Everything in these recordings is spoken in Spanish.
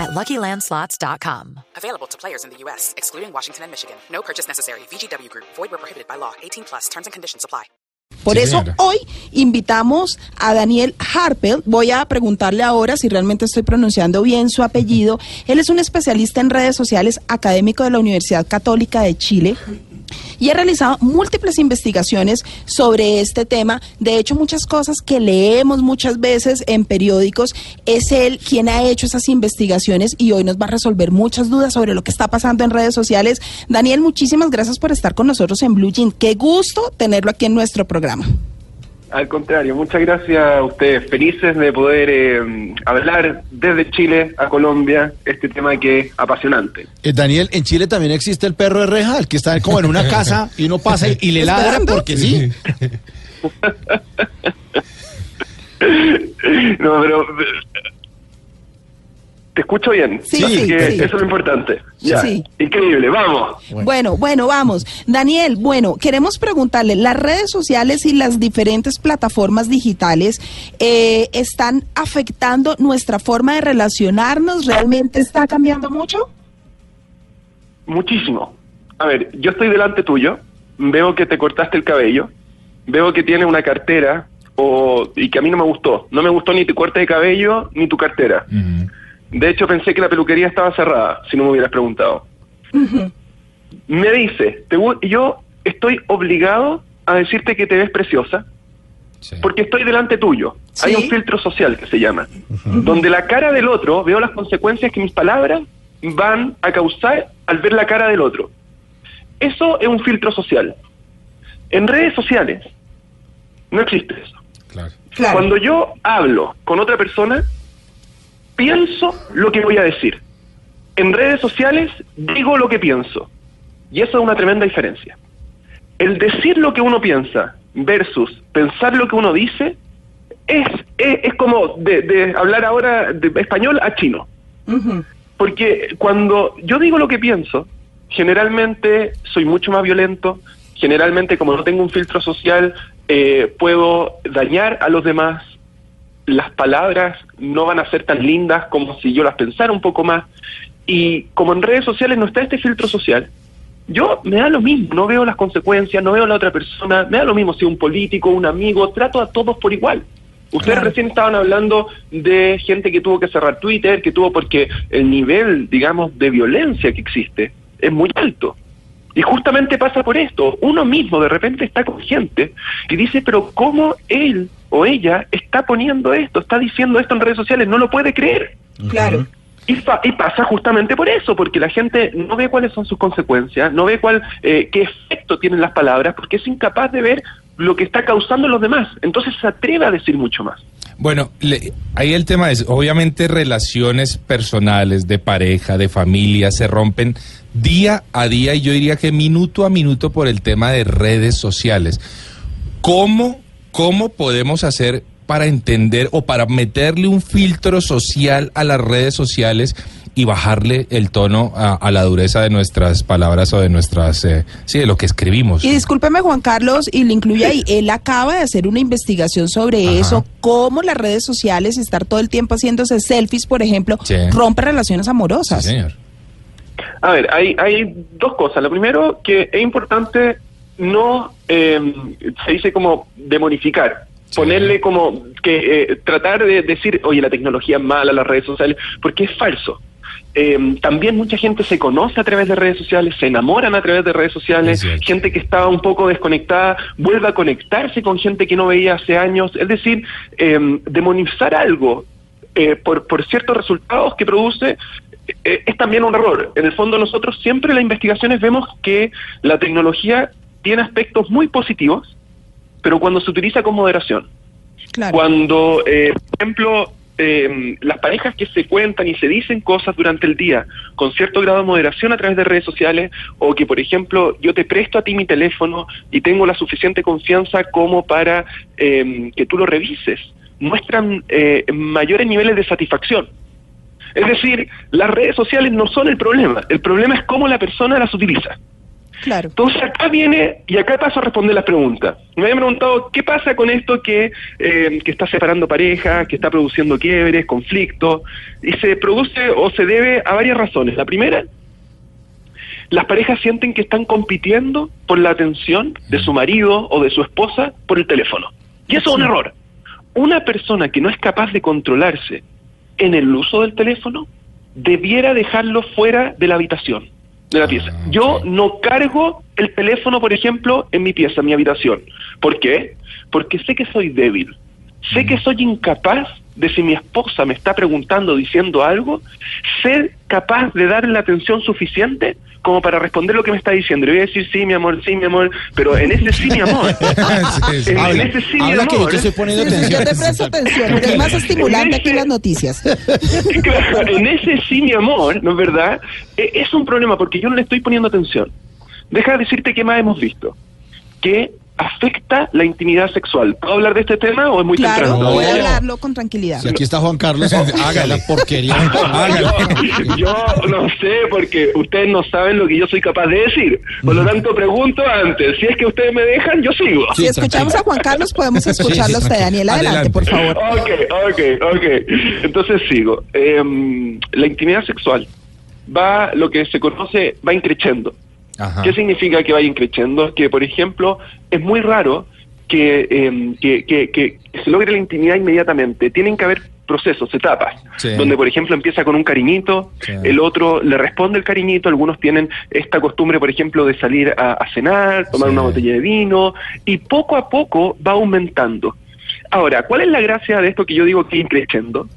at LuckyLandSlots.com. Available to players in the U.S., excluding Washington and Michigan. No purchase necessary. VGW Group. Void where prohibited by law. 18 plus. Terms and conditions apply. Por Sí, eso señora. hoy invitamos a Daniel Harpel. Voy a preguntarle ahora si realmente estoy pronunciando bien su apellido. Él es un especialista en redes sociales, académico de la Universidad Católica de Chile. Y ha realizado múltiples investigaciones sobre este tema. De hecho, muchas cosas que leemos muchas veces en periódicos, es él quien ha hecho esas investigaciones y hoy nos va a resolver muchas dudas sobre lo que está pasando en redes sociales. Daniel, muchísimas gracias por estar con nosotros en Blue Jean. Qué gusto tenerlo aquí en nuestro programa. Al contrario, muchas gracias a ustedes. Felices de poder eh, hablar desde Chile a Colombia este tema que es apasionante. Eh, Daniel, en Chile también existe el perro de reja, el que está como en una casa y uno pasa y, y le ladra porque sí. No, pero te escucho bien. Sí, Así sí, que sí. Eso es lo importante. Ya. Sí. Increíble, vamos. Bueno, bueno, vamos. Daniel, bueno, queremos preguntarle, ¿las redes sociales y las diferentes plataformas digitales eh, están afectando nuestra forma de relacionarnos? ¿Realmente está cambiando mucho? Muchísimo. A ver, yo estoy delante tuyo, veo que te cortaste el cabello, veo que tienes una cartera o, y que a mí no me gustó. No me gustó ni tu corte de cabello ni tu cartera. De hecho, pensé que la peluquería estaba cerrada, si no me hubieras preguntado. Me dice, te yo estoy obligado a decirte que te ves preciosa porque estoy delante tuyo. Sí. Hay un filtro social que se llama, donde la cara del otro, veo las consecuencias que mis palabras van a causar al ver la cara del otro. Eso es un filtro social. En redes sociales no existe eso. Claro. Claro. Cuando yo hablo con otra persona, pienso lo que voy a decir. En redes sociales digo lo que pienso. Y eso es una tremenda diferencia. El decir lo que uno piensa versus pensar lo que uno dice es, es, es como de, de hablar ahora de español a chino. Porque cuando yo digo lo que pienso, generalmente soy mucho más violento, generalmente como no tengo un filtro social, eh, puedo dañar a los demás, las palabras no van a ser tan lindas como si yo las pensara un poco más, y como en redes sociales no está este filtro social, yo me da lo mismo, no veo las consecuencias, no veo a la otra persona, me da lo mismo si un político, un amigo, trato a todos por igual. Ustedes Claro. recién estaban hablando de gente que tuvo que cerrar Twitter, que tuvo porque el nivel, digamos, de violencia que existe es muy alto. Y justamente pasa por esto. Uno mismo de repente está con gente y dice, pero ¿cómo él o ella está poniendo esto, está diciendo esto en redes sociales? No lo puede creer. Claro. Y, fa- y pasa justamente por eso, porque la gente no ve cuáles son sus consecuencias, no ve cuál, eh, qué efecto tienen las palabras, porque es incapaz de ver lo que está causando en los demás. Entonces se atreve a decir mucho más. Bueno, le- ahí el tema es, obviamente relaciones personales, de pareja, de familia, se rompen día a día y yo diría que minuto a minuto por el tema de redes sociales. ¿Cómo, cómo podemos hacer para entender o para meterle un filtro social a las redes sociales y bajarle el tono a, a la dureza de nuestras palabras o de nuestras, eh, sí, de lo que escribimos? Y discúlpeme, Juan Carlos, y le incluye ahí, él acaba de hacer una investigación sobre Ajá. eso, cómo las redes sociales, estar todo el tiempo haciéndose selfies, por ejemplo, Sí. rompe relaciones Sí, amorosas. señor. A ver, hay, hay dos cosas. Lo primero, que es importante no, eh, se dice como demonificar. Ponerle como que eh, tratar de decir, oye, la tecnología es mala, las redes sociales, porque es falso. Eh, también mucha gente se conoce a través de redes sociales, se enamoran a través de redes sociales, gente que estaba un poco desconectada vuelve a conectarse con gente que no veía hace años. Es decir, eh, demonizar algo eh, por, por ciertos resultados que produce eh, es también un error. En el fondo nosotros siempre en las investigaciones vemos que la tecnología tiene aspectos muy positivos, pero cuando se utiliza con moderación. Claro. Cuando, eh, por ejemplo, eh, las parejas que se cuentan y se dicen cosas durante el día con cierto grado de moderación a través de redes sociales o que, por ejemplo, yo te presto a ti mi teléfono y tengo la suficiente confianza como para eh, que tú lo revises, muestran eh, mayores niveles de satisfacción. Es decir, las redes sociales no son el problema, el problema es cómo la persona las utiliza. Claro. Entonces acá viene, y acá paso a responder las preguntas. Me habían preguntado, ¿qué pasa con esto que, eh, que está separando parejas, que está produciendo quiebres, conflictos? Y se produce o se debe a varias razones. La primera, las parejas sienten que están compitiendo por la atención de su marido o de su esposa por el teléfono. Y eso es un error. Una persona que no es capaz de controlarse en el uso del teléfono debiera dejarlo fuera de la habitación de la pieza. Yo no cargo el teléfono, por ejemplo, en mi pieza, en mi habitación. ¿Por qué? Porque sé que soy débil. Sé que soy incapaz de si mi esposa me está preguntando, diciendo algo, ser capaz de darle la atención suficiente como para responder lo que me está diciendo. Le voy a decir sí, mi amor, sí, mi amor, pero en ese sí, mi amor. Sí, sí. en, ese sí, mi habla que yo amor. te estoy poniendo Sí, sí, atención. yo te presto atención, porque es más estimulante aquí las noticias. Claro, en ese sí, mi amor, ¿no es verdad? Eh, es un problema porque yo no le estoy poniendo atención. Deja de decirte qué más hemos visto. Que afecta la intimidad sexual. ¿Puedo hablar de este tema o es muy Claro, temprano? voy a No. hablarlo con tranquilidad. Si aquí está Juan Carlos, hágale la porquería. Hágale. Yo no sé porque ustedes no saben lo que yo soy capaz de decir. Por lo tanto, pregunto antes. Si es que ustedes me dejan, yo sigo. Si escuchamos a Juan Carlos, podemos escucharlo a usted, Daniel. Adelante, Adelante. por favor. Ok, ok, ok. Entonces sigo. Em, la intimidad sexual va, lo que se conoce, va increciendo. Ajá. ¿Qué significa que vaya increciendo? Que, por ejemplo, es muy raro que, em, que, que- que se logre la intimidad inmediatamente. Tienen que haber procesos, etapas, Sí. donde, por ejemplo, empieza con un cariñito, Sí. el otro le responde el cariñito, algunos tienen esta costumbre, por ejemplo, de salir a, a cenar, tomar Sí. una botella de vino, y poco a poco va aumentando. Ahora, ¿cuál es la gracia de esto que yo digo que increciendo?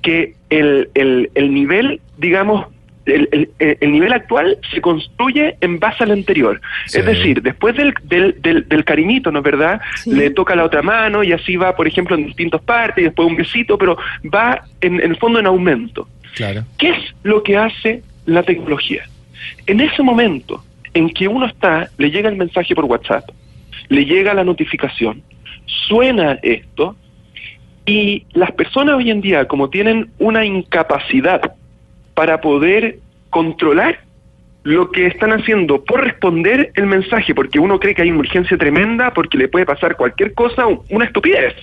Que el, el, el nivel, digamos, el, el- el nivel actual se construye en base al anterior. Sí. Es decir, después del, del, del, del cariñito, ¿no es verdad? Sí. Le toca la otra mano y así va, por ejemplo, en distintas partes y después un besito, pero va en, en el fondo en aumento. Claro. ¿Qué es lo que hace la tecnología? En ese momento en que uno está, le llega el mensaje por WhatsApp, le llega la notificación, suena esto, y las personas hoy en día, como tienen una incapacidad para poder controlar lo que están haciendo por responder el mensaje, porque uno cree que hay una urgencia tremenda, porque le puede pasar cualquier cosa, una estupidez.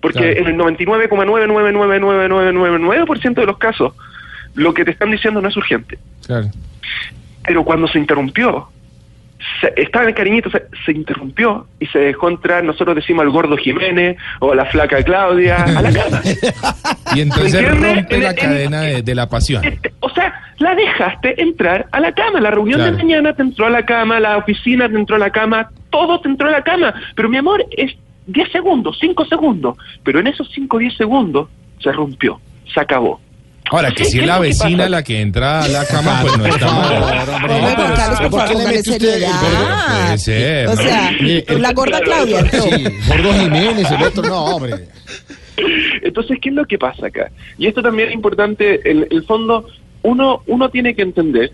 Porque Claro. en el 99,99999% de los casos, lo que te están diciendo no es urgente. Claro. Pero cuando se interrumpió, se- estaba en el cariñito, se, se interrumpió y se dejó entrar, nosotros decimos al gordo Jiménez o a la flaca Claudia, a la cama. Y entonces rompe En- la en- cadena de, de la pasión. Este, O sea, la dejaste entrar a la cama. La reunión Claro. de mañana te entró a la cama, la oficina te entró a la cama, todo te entró a la cama. Pero mi amor, es 10 segundos, 5 segundos. Pero en esos 5 o 10 segundos se rompió, se acabó. Ahora, que ¿Qué- si es la vecina la que entra a la cama, pues no está mal. Hombre, Juan Carlos, por ¿por qué favor, le póngale mete usted? Puede ser, O sea, la gorda Claudia. Sí, Gordo Jiménez, el otro, no, hombre. Entonces, ¿qué es lo que pasa acá? Y esto también es importante, en el fondo, uno, uno tiene que entender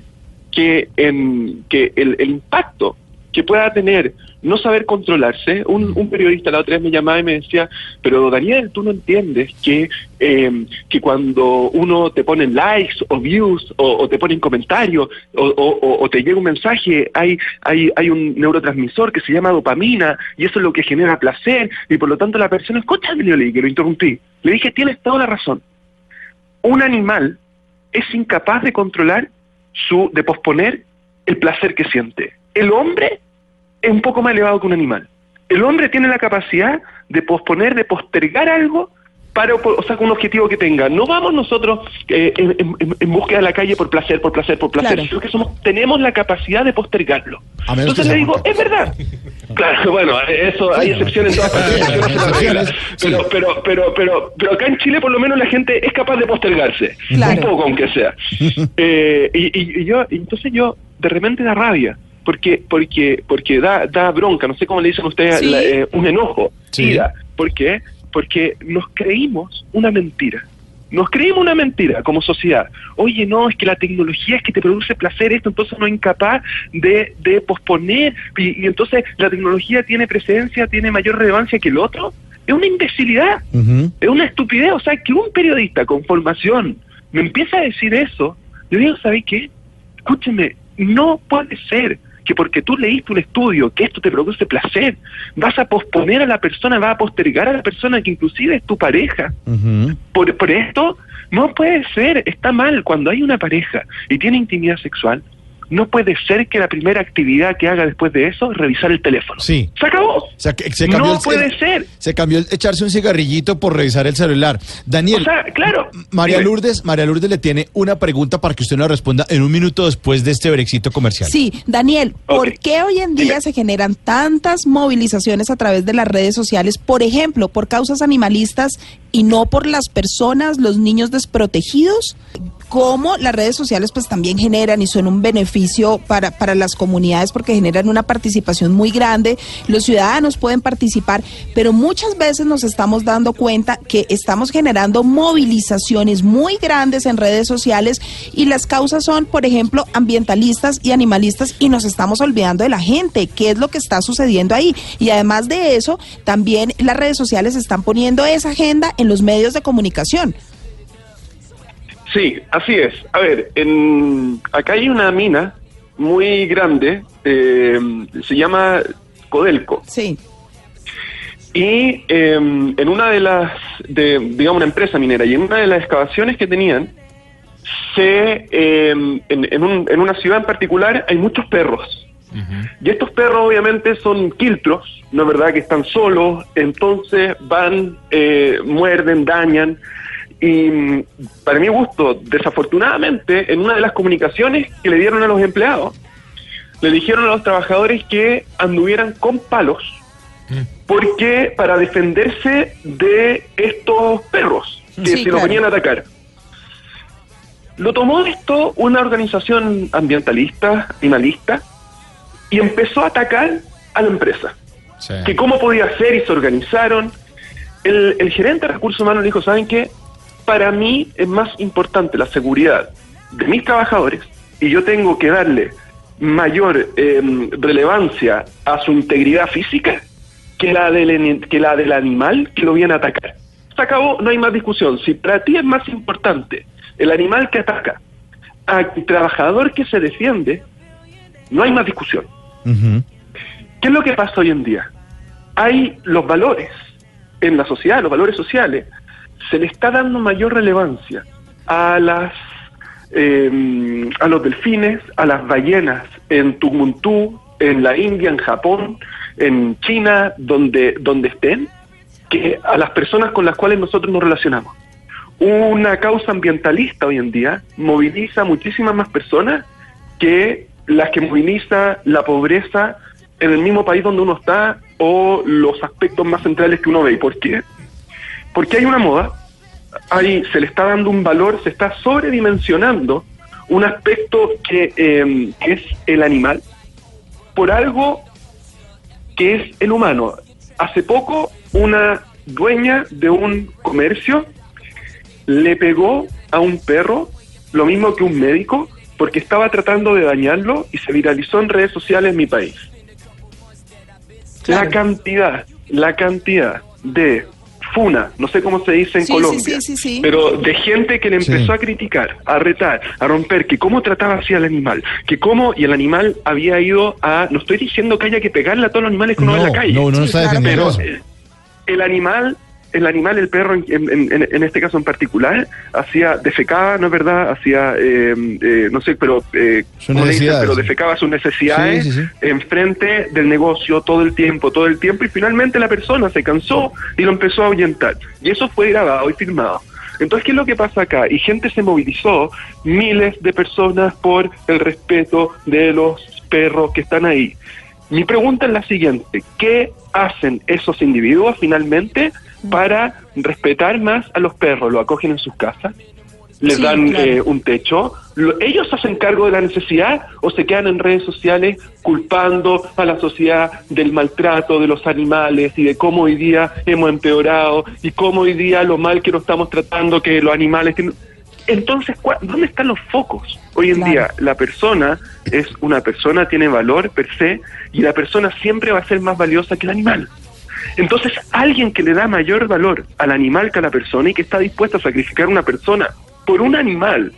que, en, que el, el impacto que pueda tener no saber controlarse, un, un periodista la otra vez me llamaba y me decía, pero Daniel, tú no entiendes que, eh, que cuando uno te pone likes o views o, o te ponen comentarios o, o- o- o te llega un mensaje, hay, hay, hay un neurotransmisor que se llama dopamina y eso es lo que genera placer y por lo tanto la persona, escúchame, yo le dije, lo interrumpí, le dije, tienes toda la razón. Un animal es incapaz de controlar su, de posponer el placer que siente. El hombre es un poco más elevado que un animal. El hombre tiene la capacidad de posponer, de postergar algo para, o sea, con un objetivo que tenga. No vamos nosotros eh, en, en- en búsqueda de la calle por placer, por placer, por placer, Claro. sino que somos, tenemos la capacidad de postergarlo. Entonces le digo, es verdad. Claro, bueno, eso hay excepciones en todas partes. Pero, pero, pero, pero, pero acá en Chile por lo menos la gente es capaz de postergarse, Claro. un poco aunque sea. Eh, y, y- y yo, y entonces yo de repente da rabia. Porque, porque, porque da, da bronca, no sé cómo le dicen ustedes, Sí. la- eh, un enojo, Sí. ¿Por qué? Porque nos creímos una mentira. nos creímos una mentira como sociedad. Oye, no, es que la tecnología es que te produce placer esto, entonces no es incapaz de, de posponer, y, y entonces la tecnología tiene presencia, tiene mayor relevancia que el otro. Es una imbecilidad, es una estupidez. O sea, que un periodista con formación me empieza a decir eso, yo digo, ¿sabes qué? Escúcheme, no puede ser que porque tú leíste un estudio que esto te produce placer, vas a posponer a la persona, vas a postergar a la persona que inclusive es tu pareja. Por, por esto no puede ser, está mal cuando hay una pareja y tiene intimidad sexual. No puede ser que la primera actividad que haga después de eso es revisar el teléfono. Sí. Se acabó. Se cambió no el- puede ser. Se cambió el echarse un cigarrillito por revisar el celular. Daniel, O sea, claro. María Dime. Lourdes, María Lourdes le tiene una pregunta para que usted nos responda en un minuto después de este brexito comercial. Sí, Daniel, ¿por qué hoy en día Dime. se generan tantas movilizaciones a través de las redes sociales, por ejemplo, por causas animalistas y no por las personas, los niños desprotegidos? ¿Cómo las redes sociales pues también generan y son un beneficio para, para las comunidades porque generan una participación muy grande, los ciudadanos pueden participar, pero muchas veces nos estamos dando cuenta que estamos generando movilizaciones muy grandes en redes sociales y las causas son, por ejemplo, ambientalistas y animalistas y nos estamos olvidando de la gente, qué es lo que está sucediendo ahí. Y además de eso, también las redes sociales están poniendo esa agenda en los medios de comunicación. Sí, así es. A ver, en, acá hay una mina muy grande, eh, se llama Codelco. Sí. Y eh, en una de las, de, digamos, una empresa minera, y en una de las excavaciones que tenían, se, eh, en, en un- en una ciudad en particular hay muchos perros. Y estos perros obviamente son quiltros, no es verdad que están solos, entonces van, eh, muerden, dañan. Y mm, para mi gusto, desafortunadamente, en una de las comunicaciones que le dieron a los empleados, le dijeron a los trabajadores que anduvieran con palos, porque para defenderse de estos perros que Sí, se los claro. venían a atacar. Lo tomó esto una organización ambientalista, animalista, y empezó a atacar a la empresa. Sí. Que cómo podía ser y se organizaron. El, el gerente de recursos humanos le dijo, ¿saben qué? Para mí es más importante la seguridad de mis trabajadores y yo tengo que darle mayor eh, relevancia a su integridad física que la, del, que la del animal que lo viene a atacar. Se acabó, no hay más discusión. Si para ti es más importante el animal que ataca al trabajador que se defiende, no hay más discusión. ¿Qué es lo que pasa hoy en día? Hay los valores en la sociedad, los valores sociales, se le está dando mayor relevancia a las eh, a los delfines, a las ballenas en Tucumán, en la India, en Japón, en China, donde donde estén, que a las personas con las cuales nosotros nos relacionamos. Una causa ambientalista hoy en día moviliza muchísimas más personas que las que moviliza la pobreza en el mismo país donde uno está o los aspectos más centrales que uno ve. ¿Y por qué? Porque hay una moda, hay, se le está dando un valor, se está sobredimensionando un aspecto que, eh, que es el animal por algo que es el humano. Hace poco una dueña de un comercio le pegó a un perro lo mismo que un médico porque estaba tratando de dañarlo y se viralizó en redes sociales en mi país. La cantidad, la cantidad de funa, no sé cómo se dice en Sí, Colombia, sí, sí, sí. pero de gente que le empezó Sí. a criticar, a retar, a romper, que cómo trataba así al animal, que cómo, y el animal había ido a, no estoy diciendo que haya que pegarle a todos los animales que uno ve en la calle, no, no defendiendo pero el animal, el animal, el perro, en, en- este caso en particular, hacía, defecaba, ¿no es verdad? Hacía, eh, eh, no sé, pero, eh, Sus ¿cómo le dicen? necesidades. pero defecaba sus necesidades Sí, sí, sí. enfrente del negocio todo el tiempo, todo el tiempo, y finalmente la persona se cansó y lo empezó a ahuyentar. Y eso fue grabado y filmado. Entonces, ¿qué es lo que pasa acá? Y gente se movilizó, miles de personas por el respeto de los perros que están ahí. Mi pregunta es la siguiente, ¿qué hacen esos individuos finalmente para respetar más a los perros? ¿Lo acogen en sus casas? les Sí, dan claro. eh, un techo. Lo- ¿Ellos hacen cargo de la necesidad o se quedan en redes sociales culpando a la sociedad del maltrato de los animales y de cómo hoy día hemos empeorado y cómo hoy día lo mal que nos estamos tratando, que los animales... tienen- Entonces, ¿cuá- ¿dónde están los focos? Hoy en Claro. día la persona es una persona, tiene valor per se y la persona siempre va a ser más valiosa que el animal. Entonces, alguien que le da mayor valor al animal que a la persona y que está dispuesto a sacrificar una persona por un animal,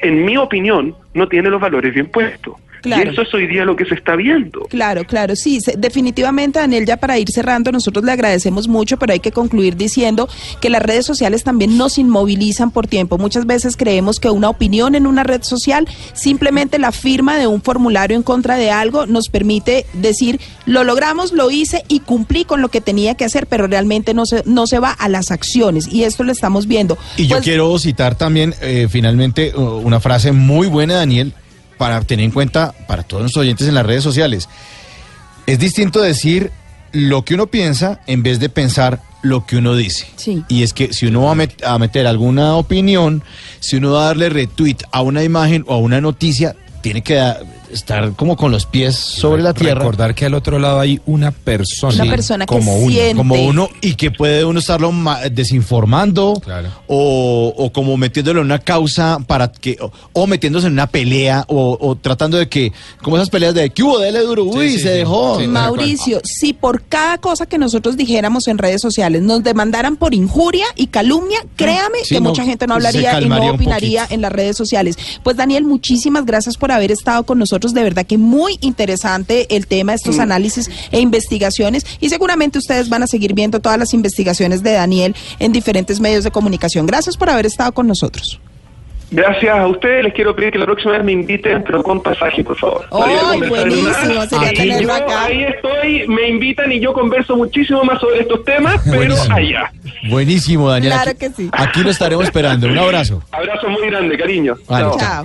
en mi opinión, no tiene los valores bien puestos. Claro. Y eso es hoy día lo que se está viendo. Claro, claro, sí, se- definitivamente, Daniel, ya para ir cerrando, nosotros le agradecemos mucho, pero hay que concluir diciendo que las redes sociales también nos inmovilizan por tiempo. Muchas veces creemos que una opinión en una red social, simplemente la firma de un formulario en contra de algo, nos permite decir, lo logramos, lo hice y cumplí con lo que tenía que hacer, pero realmente no se, no se va a las acciones. Y esto lo estamos viendo. Y yo Pues, quiero citar también, eh, finalmente, una frase muy buena, Daniel, para tener en cuenta para todos los oyentes en las redes sociales. Es distinto decir lo que uno piensa en vez de pensar lo que uno dice. Sí. Y es que si uno va a, met- a meter alguna opinión, si uno va a darle retweet a una imagen o a una noticia, tiene que estar como con los pies sobre la tierra. Recordar que al otro lado hay una persona. Una persona que como uno. siente. como uno y que puede uno estarlo ma- desinformando Claro. o, o como metiéndolo en una causa para que o, o metiéndose en una pelea o, o tratando de que como esas peleas de que hubo dele duro uy sí, se sí. dejó Sí, Mauricio, si por cada cosa que nosotros dijéramos en redes sociales nos demandaran por injuria y calumnia, créame Sí, que no, mucha gente no hablaría y no opinaría en las redes sociales. Pues Daniel, muchísimas gracias por haber estado con nosotros. De verdad que muy interesante el tema, estos análisis e investigaciones. Y seguramente ustedes van a seguir viendo todas las investigaciones de Daniel en diferentes medios de comunicación. Gracias por haber estado con nosotros. Gracias a ustedes, les quiero pedir que la próxima vez me inviten, pero con pasaje, por favor. ¡Ay, buenísimo! más. Sería Y tenerlo yo acá. Ahí estoy, me invitan y yo converso muchísimo más sobre estos temas, pero Buenísimo. allá. buenísimo Daniel Claro aquí, que sí. aquí lo estaremos esperando un abrazo Abrazo muy grande, cariño. Vale, Chao. Chao.